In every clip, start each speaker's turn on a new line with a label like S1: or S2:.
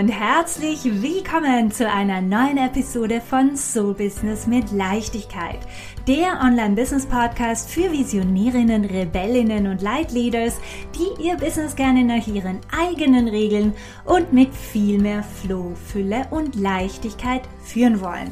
S1: und herzlich willkommen zu einer neuen Episode von Soul Business mit Leichtigkeit, der Online-Business-Podcast für Visionärinnen, Rebellinnen und Leitleaders, die ihr Business gerne nach ihren eigenen Regeln und mit viel mehr Flow, Fülle und Leichtigkeit führen wollen.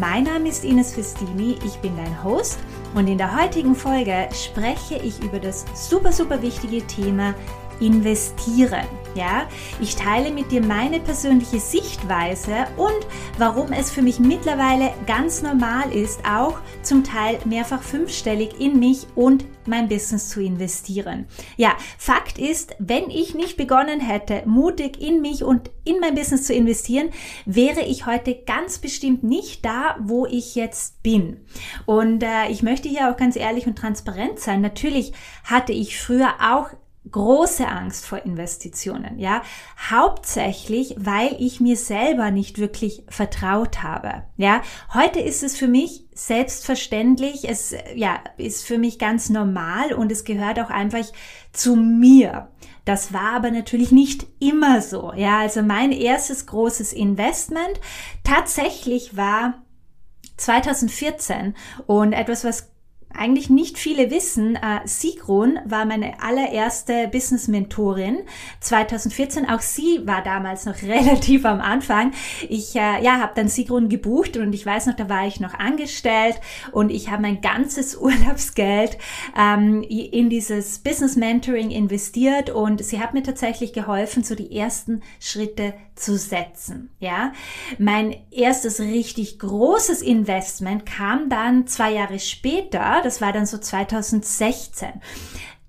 S1: Mein Name ist Ines Festini, ich bin dein Host und in der heutigen Folge spreche ich über das super, super wichtige Thema investieren. Ja, ich teile mit dir meine persönliche Sichtweise und warum es für mich mittlerweile ganz normal ist, auch zum Teil mehrfach fünfstellig in mich und mein Business zu investieren. Ja, Fakt ist, wenn ich nicht begonnen hätte, mutig in mich und in mein Business zu investieren, wäre ich heute ganz bestimmt nicht da, wo ich jetzt bin. Und äh, ich möchte hier auch ganz ehrlich und transparent sein. Natürlich hatte ich früher auch große Angst vor Investitionen, ja, hauptsächlich, weil ich mir selber nicht wirklich vertraut habe, ja. Heute ist es für mich selbstverständlich, es, ja, ist für mich ganz normal und es gehört auch einfach zu mir. Das war aber natürlich nicht immer so, ja. Also mein erstes großes Investment tatsächlich war 2014 und etwas, was eigentlich nicht viele wissen, äh, Sigrun war meine allererste Business-Mentorin 2014. Auch sie war damals noch relativ am Anfang. Ich äh, ja, habe dann Sigrun gebucht und ich weiß noch, da war ich noch angestellt und ich habe mein ganzes Urlaubsgeld ähm, in dieses Business-Mentoring investiert und sie hat mir tatsächlich geholfen, so die ersten Schritte zu setzen. Ja, mein erstes richtig großes Investment kam dann zwei Jahre später. Das war dann so 2016.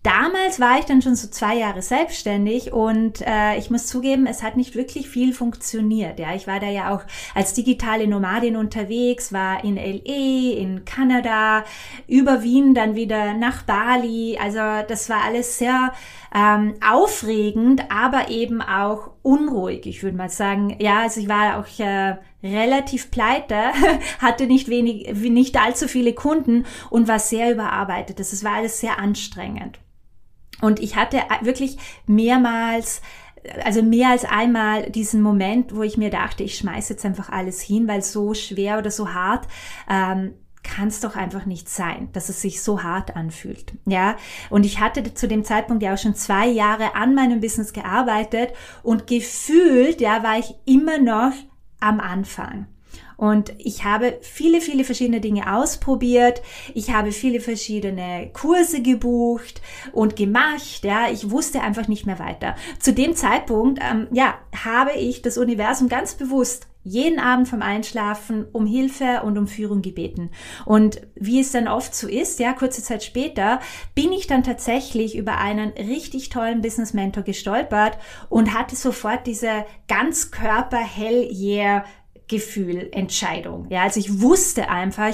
S1: Damals war ich dann schon so zwei Jahre selbstständig und äh, ich muss zugeben, es hat nicht wirklich viel funktioniert. Ja, ich war da ja auch als digitale Nomadin unterwegs, war in LA, in Kanada, über Wien dann wieder nach Bali. Also das war alles sehr ähm, aufregend, aber eben auch unruhig. Ich würde mal sagen, ja, also ich war auch äh, relativ pleite, hatte nicht wenig, nicht allzu viele Kunden und war sehr überarbeitet. Das war alles sehr anstrengend. Und ich hatte wirklich mehrmals also mehr als einmal diesen Moment, wo ich mir dachte, ich schmeiße jetzt einfach alles hin, weil so schwer oder so hart ähm, kann es doch einfach nicht sein, dass es sich so hart anfühlt. Ja, und ich hatte zu dem Zeitpunkt ja auch schon zwei Jahre an meinem Business gearbeitet und gefühlt, ja, war ich immer noch am Anfang. Und ich habe viele, viele verschiedene Dinge ausprobiert. Ich habe viele verschiedene Kurse gebucht und gemacht. Ja, ich wusste einfach nicht mehr weiter. Zu dem Zeitpunkt, ähm, ja, habe ich das Universum ganz bewusst jeden Abend vom Einschlafen um Hilfe und um Führung gebeten. Und wie es dann oft so ist, ja, kurze Zeit später bin ich dann tatsächlich über einen richtig tollen Business Mentor gestolpert und hatte sofort diese Ganzkörper Hell Yeah Gefühl, Entscheidung. Ja, also ich wusste einfach,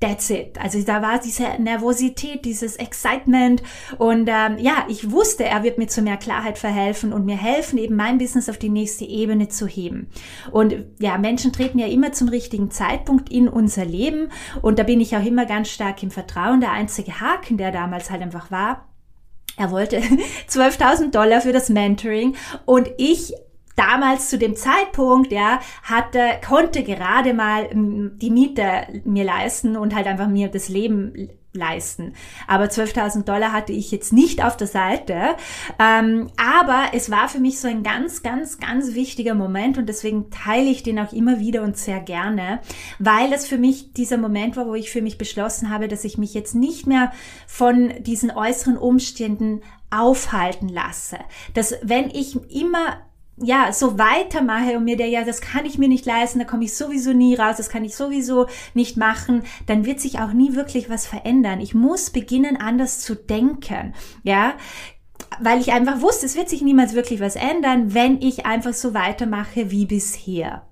S1: that's it. Also da war diese Nervosität, dieses Excitement und ähm, ja, ich wusste, er wird mir zu mehr Klarheit verhelfen und mir helfen, eben mein Business auf die nächste Ebene zu heben. Und ja, Menschen treten ja immer zum richtigen Zeitpunkt in unser Leben und da bin ich auch immer ganz stark im Vertrauen. Der einzige Haken, der damals halt einfach war, er wollte 12.000 Dollar für das Mentoring und ich damals zu dem Zeitpunkt, ja, hatte, konnte gerade mal die Miete mir leisten und halt einfach mir das Leben leisten. Aber 12.000 Dollar hatte ich jetzt nicht auf der Seite. Ähm, aber es war für mich so ein ganz, ganz, ganz wichtiger Moment und deswegen teile ich den auch immer wieder und sehr gerne, weil das für mich dieser Moment war, wo ich für mich beschlossen habe, dass ich mich jetzt nicht mehr von diesen äußeren Umständen aufhalten lasse. Dass wenn ich immer ja, so weitermache und mir der, ja, das kann ich mir nicht leisten, da komme ich sowieso nie raus, das kann ich sowieso nicht machen, dann wird sich auch nie wirklich was verändern. Ich muss beginnen, anders zu denken, ja, weil ich einfach wusste, es wird sich niemals wirklich was ändern, wenn ich einfach so weitermache wie bisher.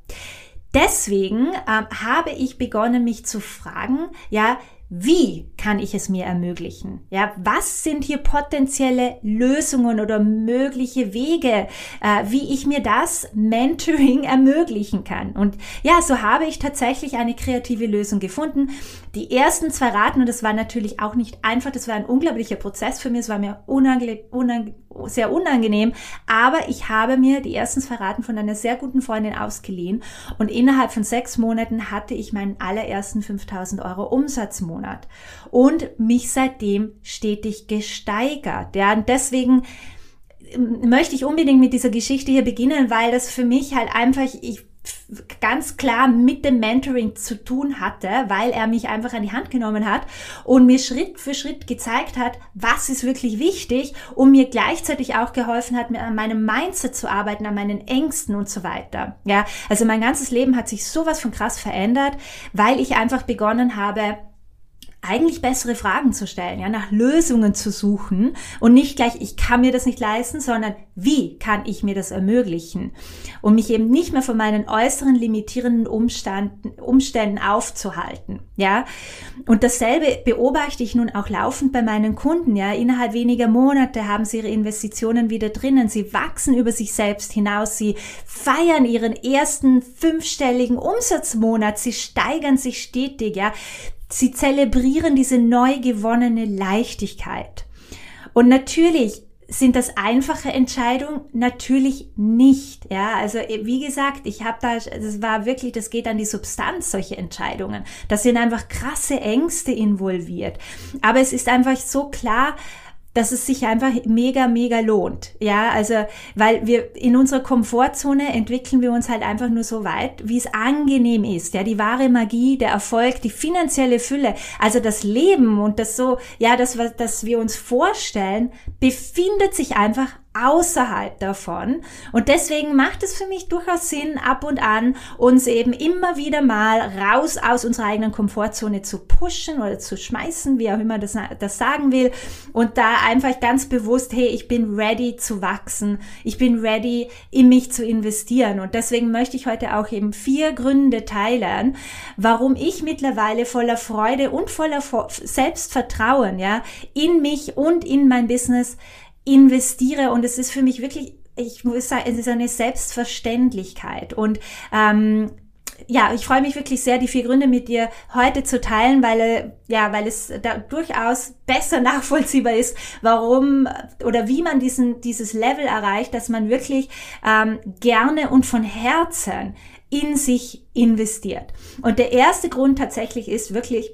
S1: Deswegen ähm, habe ich begonnen, mich zu fragen, ja, wie kann ich es mir ermöglichen? Ja, was sind hier potenzielle Lösungen oder mögliche Wege, äh, wie ich mir das Mentoring ermöglichen kann? Und ja, so habe ich tatsächlich eine kreative Lösung gefunden. Die ersten zwei Raten, und das war natürlich auch nicht einfach, das war ein unglaublicher Prozess für mich, es war mir unangenehm, unangenehm sehr unangenehm. Aber ich habe mir die erstens verraten von einer sehr guten Freundin ausgeliehen und innerhalb von sechs Monaten hatte ich meinen allerersten 5000 Euro Umsatzmonat und mich seitdem stetig gesteigert. Ja, und deswegen ähm, möchte ich unbedingt mit dieser Geschichte hier beginnen, weil das für mich halt einfach, ich ganz klar mit dem Mentoring zu tun hatte, weil er mich einfach an die Hand genommen hat und mir Schritt für Schritt gezeigt hat, was ist wirklich wichtig und mir gleichzeitig auch geholfen hat, an meinem Mindset zu arbeiten, an meinen Ängsten und so weiter. Ja, also mein ganzes Leben hat sich sowas von krass verändert, weil ich einfach begonnen habe, eigentlich bessere Fragen zu stellen, ja, nach Lösungen zu suchen und nicht gleich, ich kann mir das nicht leisten, sondern wie kann ich mir das ermöglichen? Und mich eben nicht mehr von meinen äußeren limitierenden Umständen, Umständen aufzuhalten, ja. Und dasselbe beobachte ich nun auch laufend bei meinen Kunden, ja. Innerhalb weniger Monate haben sie ihre Investitionen wieder drinnen. Sie wachsen über sich selbst hinaus. Sie feiern ihren ersten fünfstelligen Umsatzmonat. Sie steigern sich stetig, ja. Sie zelebrieren diese neu gewonnene Leichtigkeit. Und natürlich sind das einfache Entscheidungen? Natürlich nicht. Ja, also wie gesagt, ich habe da, das war wirklich, das geht an die Substanz solche Entscheidungen. Das sind einfach krasse Ängste involviert. Aber es ist einfach so klar, dass es sich einfach mega, mega lohnt. Ja, also, weil wir in unserer Komfortzone entwickeln wir uns halt einfach nur so weit, wie es angenehm ist. Ja, die wahre Magie, der Erfolg, die finanzielle Fülle, also das Leben und das so, ja, das, was, das wir uns vorstellen, befindet sich einfach außerhalb davon. Und deswegen macht es für mich durchaus Sinn, ab und an uns eben immer wieder mal raus aus unserer eigenen Komfortzone zu pushen oder zu schmeißen, wie auch immer das, das sagen will. Und da einfach ganz bewusst, hey, ich bin ready zu wachsen. Ich bin ready, in mich zu investieren. Und deswegen möchte ich heute auch eben vier Gründe teilen, warum ich mittlerweile voller Freude und voller Selbstvertrauen, ja, in mich und in mein Business investiere und es ist für mich wirklich, ich muss sagen, es ist eine Selbstverständlichkeit und ähm, ja, ich freue mich wirklich sehr, die vier Gründe mit dir heute zu teilen, weil, äh, ja, weil es da durchaus besser nachvollziehbar ist, warum oder wie man diesen, dieses Level erreicht, dass man wirklich ähm, gerne und von Herzen in sich investiert. Und der erste Grund tatsächlich ist wirklich,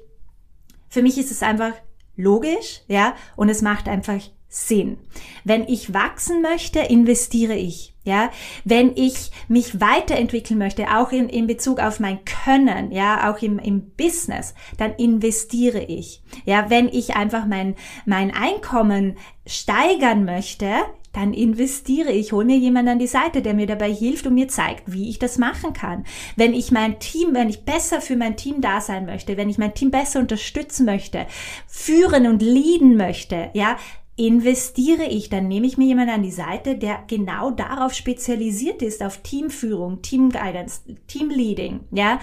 S1: für mich ist es einfach logisch, ja, und es macht einfach Sinn. Wenn ich wachsen möchte, investiere ich. Ja, wenn ich mich weiterentwickeln möchte, auch in, in Bezug auf mein Können, ja, auch im, im Business, dann investiere ich. Ja, wenn ich einfach mein, mein Einkommen steigern möchte, dann investiere ich, hole mir jemanden an die Seite, der mir dabei hilft und mir zeigt, wie ich das machen kann. Wenn ich mein Team, wenn ich besser für mein Team da sein möchte, wenn ich mein Team besser unterstützen möchte, führen und leaden möchte, ja, investiere ich, dann nehme ich mir jemanden an die Seite, der genau darauf spezialisiert ist, auf Teamführung, Team Guidance, Team Leading, ja.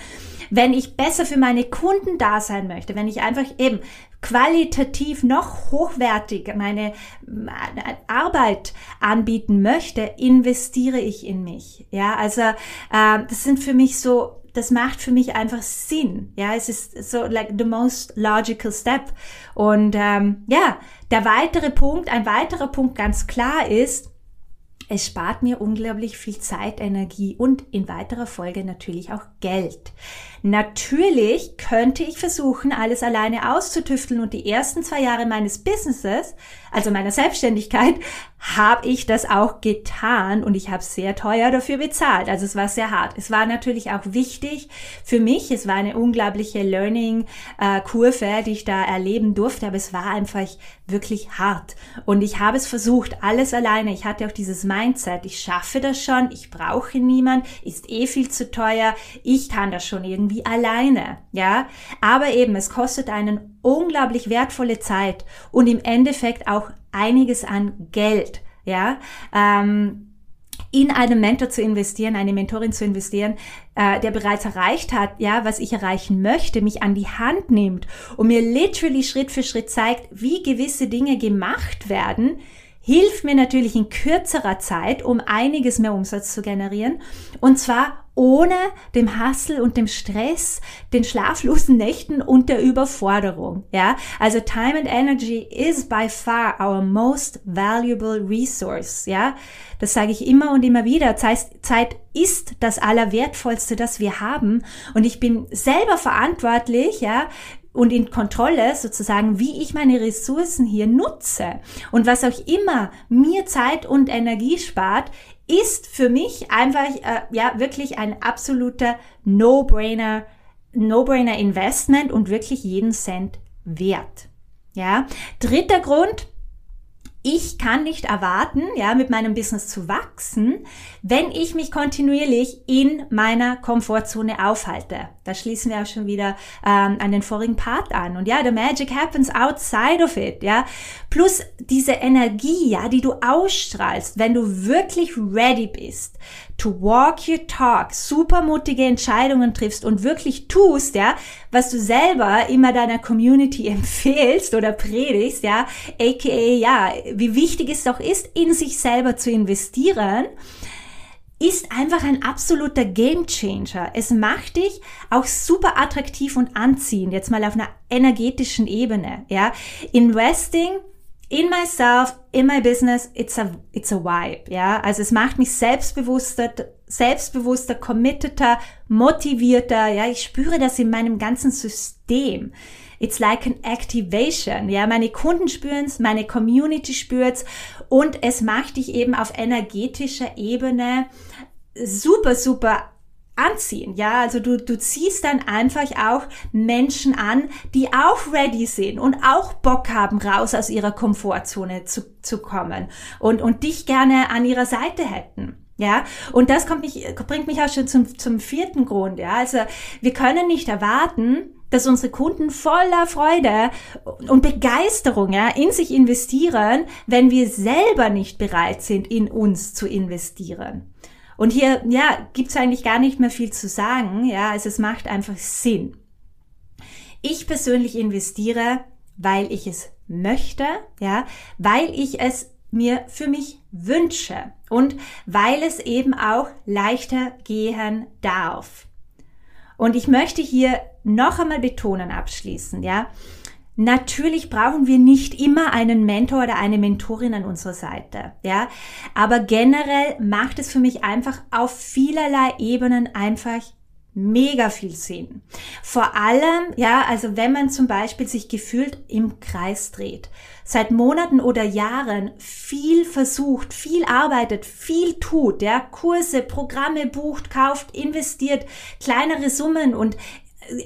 S1: Wenn ich besser für meine Kunden da sein möchte, wenn ich einfach eben qualitativ noch hochwertig meine Arbeit anbieten möchte, investiere ich in mich, ja. Also, äh, das sind für mich so das macht für mich einfach Sinn. Ja, es ist so like the most logical step. Und ähm, ja, der weitere Punkt, ein weiterer Punkt ganz klar ist, es spart mir unglaublich viel Zeit, Energie und in weiterer Folge natürlich auch Geld. Natürlich könnte ich versuchen, alles alleine auszutüfteln und die ersten zwei Jahre meines Businesses, also meiner Selbstständigkeit, habe ich das auch getan und ich habe sehr teuer dafür bezahlt. Also es war sehr hart. Es war natürlich auch wichtig für mich. Es war eine unglaubliche Learning-Kurve, die ich da erleben durfte, aber es war einfach wirklich hart. Und ich habe es versucht, alles alleine. Ich hatte auch dieses Mindset, ich schaffe das schon, ich brauche niemand, ist eh viel zu teuer, ich kann das schon irgendwie alleine. Ja, aber eben, es kostet einen unglaublich wertvolle Zeit und im Endeffekt auch einiges an Geld, ja, ähm, in einen Mentor zu investieren, eine Mentorin zu investieren, äh, der bereits erreicht hat, ja, was ich erreichen möchte, mich an die Hand nimmt und mir literally Schritt für Schritt zeigt, wie gewisse Dinge gemacht werden, hilft mir natürlich in kürzerer Zeit, um einiges mehr Umsatz zu generieren und zwar ohne dem Hassel und dem Stress, den schlaflosen Nächten und der Überforderung. Ja, also Time and Energy is by far our most valuable resource. Ja, das sage ich immer und immer wieder. Zeit ist das Allerwertvollste, das wir haben. Und ich bin selber verantwortlich, ja, und in Kontrolle sozusagen, wie ich meine Ressourcen hier nutze. Und was auch immer mir Zeit und Energie spart, ist für mich einfach äh, ja wirklich ein absoluter No-Brainer, No-Brainer Investment und wirklich jeden Cent wert. Ja, dritter Grund, ich kann nicht erwarten, ja, mit meinem Business zu wachsen, wenn ich mich kontinuierlich in meiner Komfortzone aufhalte. Da schließen wir auch schon wieder ähm, an den vorigen Part an. Und ja, the magic happens outside of it, ja. Plus diese Energie, ja, die du ausstrahlst, wenn du wirklich ready bist, to walk your talk, super mutige Entscheidungen triffst und wirklich tust, ja, was du selber immer deiner Community empfehlst oder predigst, ja, aka, ja, wie wichtig es doch ist, in sich selber zu investieren, ist einfach ein absoluter Game Changer. Es macht dich auch super attraktiv und anziehend, jetzt mal auf einer energetischen Ebene, ja. Investing in myself, in my business, it's a, it's a vibe, ja. Also es macht mich selbstbewusster, selbstbewusster, committeter, motivierter, ja. Ich spüre das in meinem ganzen System. It's like an activation, ja. Meine Kunden spüren's, meine Community spürt's und es macht dich eben auf energetischer Ebene super, super anziehen. Ja, also du, du ziehst dann einfach auch Menschen an, die auch ready sind und auch Bock haben, raus aus ihrer Komfortzone zu, zu kommen und, und dich gerne an ihrer Seite hätten. Ja, und das kommt mich, bringt mich auch schon zum, zum vierten Grund. Ja, also wir können nicht erwarten, dass unsere Kunden voller Freude und Begeisterung ja, in sich investieren, wenn wir selber nicht bereit sind, in uns zu investieren. Und hier, ja, gibt's eigentlich gar nicht mehr viel zu sagen. Ja, also es macht einfach Sinn. Ich persönlich investiere, weil ich es möchte, ja, weil ich es mir für mich wünsche und weil es eben auch leichter gehen darf. Und ich möchte hier noch einmal betonen abschließen, ja, Natürlich brauchen wir nicht immer einen Mentor oder eine Mentorin an unserer Seite, ja. Aber generell macht es für mich einfach auf vielerlei Ebenen einfach mega viel Sinn. Vor allem, ja, also wenn man zum Beispiel sich gefühlt im Kreis dreht, seit Monaten oder Jahren viel versucht, viel arbeitet, viel tut, ja, Kurse, Programme bucht, kauft, investiert, kleinere Summen und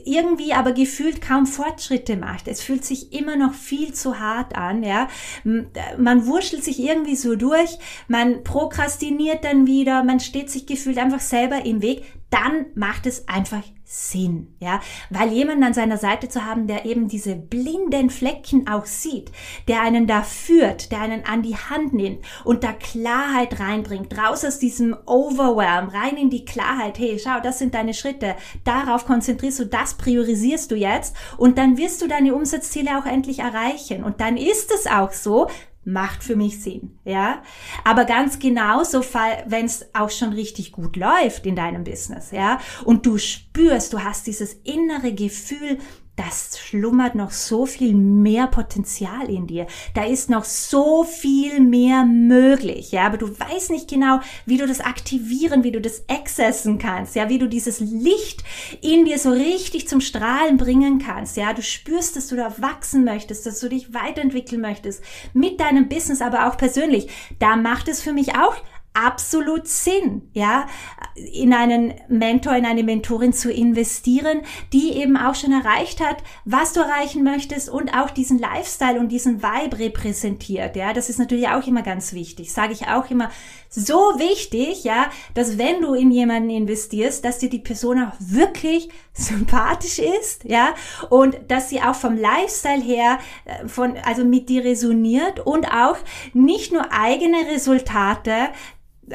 S1: irgendwie aber gefühlt kaum Fortschritte macht. Es fühlt sich immer noch viel zu hart an, ja. Man wurschtelt sich irgendwie so durch, man prokrastiniert dann wieder, man steht sich gefühlt einfach selber im Weg dann macht es einfach Sinn, ja, weil jemand an seiner Seite zu haben, der eben diese blinden Flecken auch sieht, der einen da führt, der einen an die Hand nimmt und da Klarheit reinbringt, raus aus diesem Overwhelm, rein in die Klarheit, hey, schau, das sind deine Schritte, darauf konzentrierst du, das priorisierst du jetzt und dann wirst du deine Umsatzziele auch endlich erreichen. Und dann ist es auch so, macht für mich Sinn, ja. Aber ganz genauso, wenn es auch schon richtig gut läuft in deinem Business, ja, und du spürst, du hast dieses innere Gefühl, das schlummert noch so viel mehr Potenzial in dir. Da ist noch so viel mehr möglich, ja, aber du weißt nicht genau, wie du das aktivieren, wie du das accessen kannst, ja, wie du dieses Licht in dir so richtig zum Strahlen bringen kannst, ja. Du spürst, dass du da wachsen möchtest, dass du dich weiterentwickeln möchtest mit deinem Business, aber auch persönlich. Da macht es für mich auch absolut Sinn, ja, in einen Mentor, in eine Mentorin zu investieren, die eben auch schon erreicht hat, was du erreichen möchtest und auch diesen Lifestyle und diesen Vibe repräsentiert, ja. Das ist natürlich auch immer ganz wichtig, sage ich auch immer, so wichtig, ja, dass wenn du in jemanden investierst, dass dir die Person auch wirklich sympathisch ist, ja, und dass sie auch vom Lifestyle her äh, von, also mit dir resoniert und auch nicht nur eigene Resultate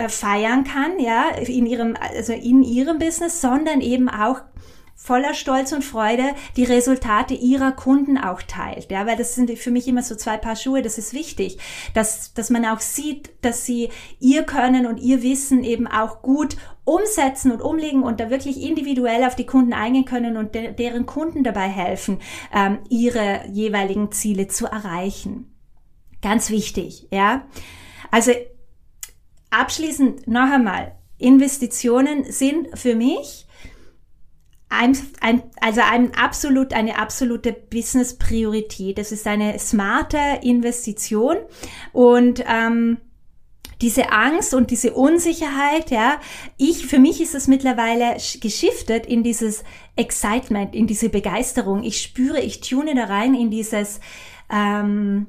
S1: feiern kann, ja, in ihrem, also in ihrem Business, sondern eben auch voller Stolz und Freude die Resultate ihrer Kunden auch teilt. Ja, weil das sind für mich immer so zwei Paar Schuhe. Das ist wichtig, dass, dass man auch sieht, dass sie ihr Können und ihr Wissen eben auch gut umsetzen und umlegen und da wirklich individuell auf die Kunden eingehen können und de deren Kunden dabei helfen, ähm, ihre jeweiligen Ziele zu erreichen. Ganz wichtig, ja. Also abschließend noch einmal, Investitionen sind für mich ein, ein, also ein absolut, eine absolute Business-Priorität. Das ist eine smarte Investition und ähm, diese Angst und diese Unsicherheit, ja, ich, für mich ist es mittlerweile geschiftet in dieses Excitement, in diese Begeisterung. Ich spüre, ich tune da rein in dieses, ähm,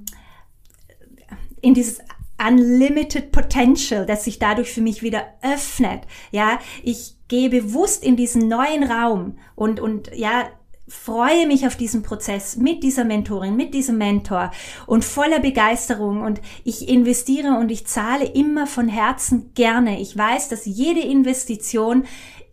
S1: in dieses Unlimited Potential, das sich dadurch für mich wieder öffnet. Ja, ich gehe bewusst in diesen neuen Raum und, und ja, freue mich auf diesen Prozess mit dieser Mentorin, mit diesem Mentor und voller Begeisterung und ich investiere und ich zahle immer von Herzen gerne. Ich weiß, dass jede Investition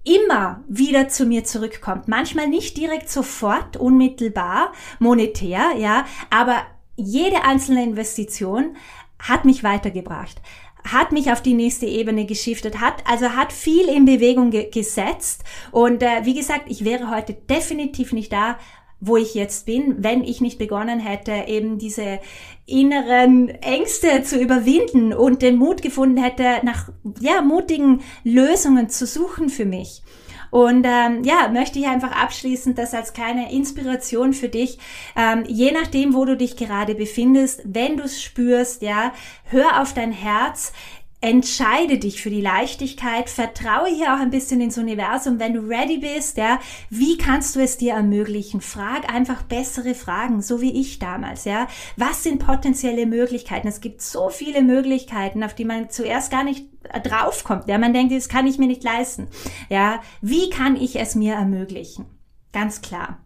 S1: immer wieder zu mir zurückkommt. Manchmal nicht direkt sofort, unmittelbar, monetär, ja, aber jede einzelne Investition hat mich weitergebracht, hat mich auf die nächste Ebene geschiftet, hat also hat viel in Bewegung ge gesetzt und äh, wie gesagt, ich wäre heute definitiv nicht da, wo ich jetzt bin, wenn ich nicht begonnen hätte, eben diese inneren Ängste zu überwinden und den Mut gefunden hätte, nach ja mutigen Lösungen zu suchen für mich. Und ähm, ja, möchte ich einfach abschließend das als kleine Inspiration für dich, ähm, je nachdem, wo du dich gerade befindest, wenn du es spürst, ja, hör auf dein Herz. Entscheide dich für die Leichtigkeit, vertraue hier auch ein bisschen ins Universum, wenn du ready bist, ja. Wie kannst du es dir ermöglichen? Frag einfach bessere Fragen, so wie ich damals, ja. Was sind potenzielle Möglichkeiten? Es gibt so viele Möglichkeiten, auf die man zuerst gar nicht draufkommt, ja. Man denkt, das kann ich mir nicht leisten, ja. Wie kann ich es mir ermöglichen? Ganz klar.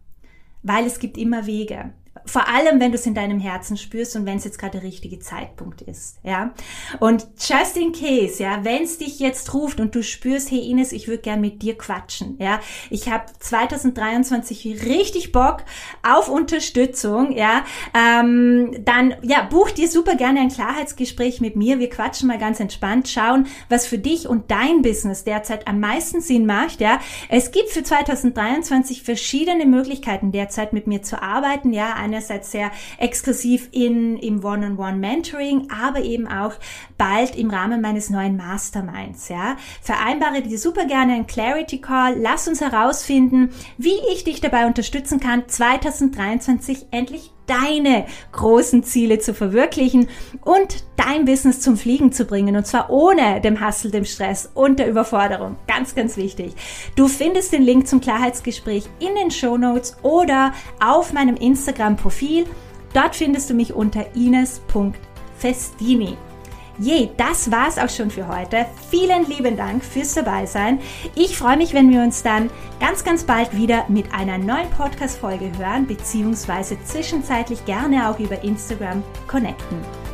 S1: Weil es gibt immer Wege vor allem, wenn du es in deinem Herzen spürst und wenn es jetzt gerade der richtige Zeitpunkt ist, ja. Und just in case, ja, wenn es dich jetzt ruft und du spürst, hey Ines, ich würde gern mit dir quatschen, ja. Ich habe 2023 richtig Bock auf Unterstützung, ja. Ähm, dann, ja, buch dir super gerne ein Klarheitsgespräch mit mir. Wir quatschen mal ganz entspannt, schauen, was für dich und dein Business derzeit am meisten Sinn macht, ja. Es gibt für 2023 verschiedene Möglichkeiten derzeit mit mir zu arbeiten, ja. Eine einerseits sehr exklusiv in, im One-on-One-Mentoring, aber eben auch bald im Rahmen meines neuen Masterminds, ja. Vereinbare dir super gerne einen Clarity Call. Lass uns herausfinden, wie ich dich dabei unterstützen kann, 2023 endlich deine großen Ziele zu verwirklichen und dein Business zum Fliegen zu bringen und zwar ohne dem Hassel, dem Stress und der Überforderung. Ganz, ganz wichtig. Du findest den Link zum Klarheitsgespräch in den Show Notes oder auf meinem Instagram-Profil. Dort findest du mich unter ines.festini. Je, das war's auch schon für heute. Vielen lieben Dank fürs Dabeisein. Ich freue mich, wenn wir uns dann ganz, ganz bald wieder mit einer neuen Podcast-Folge hören, beziehungsweise zwischenzeitlich gerne auch über Instagram connecten.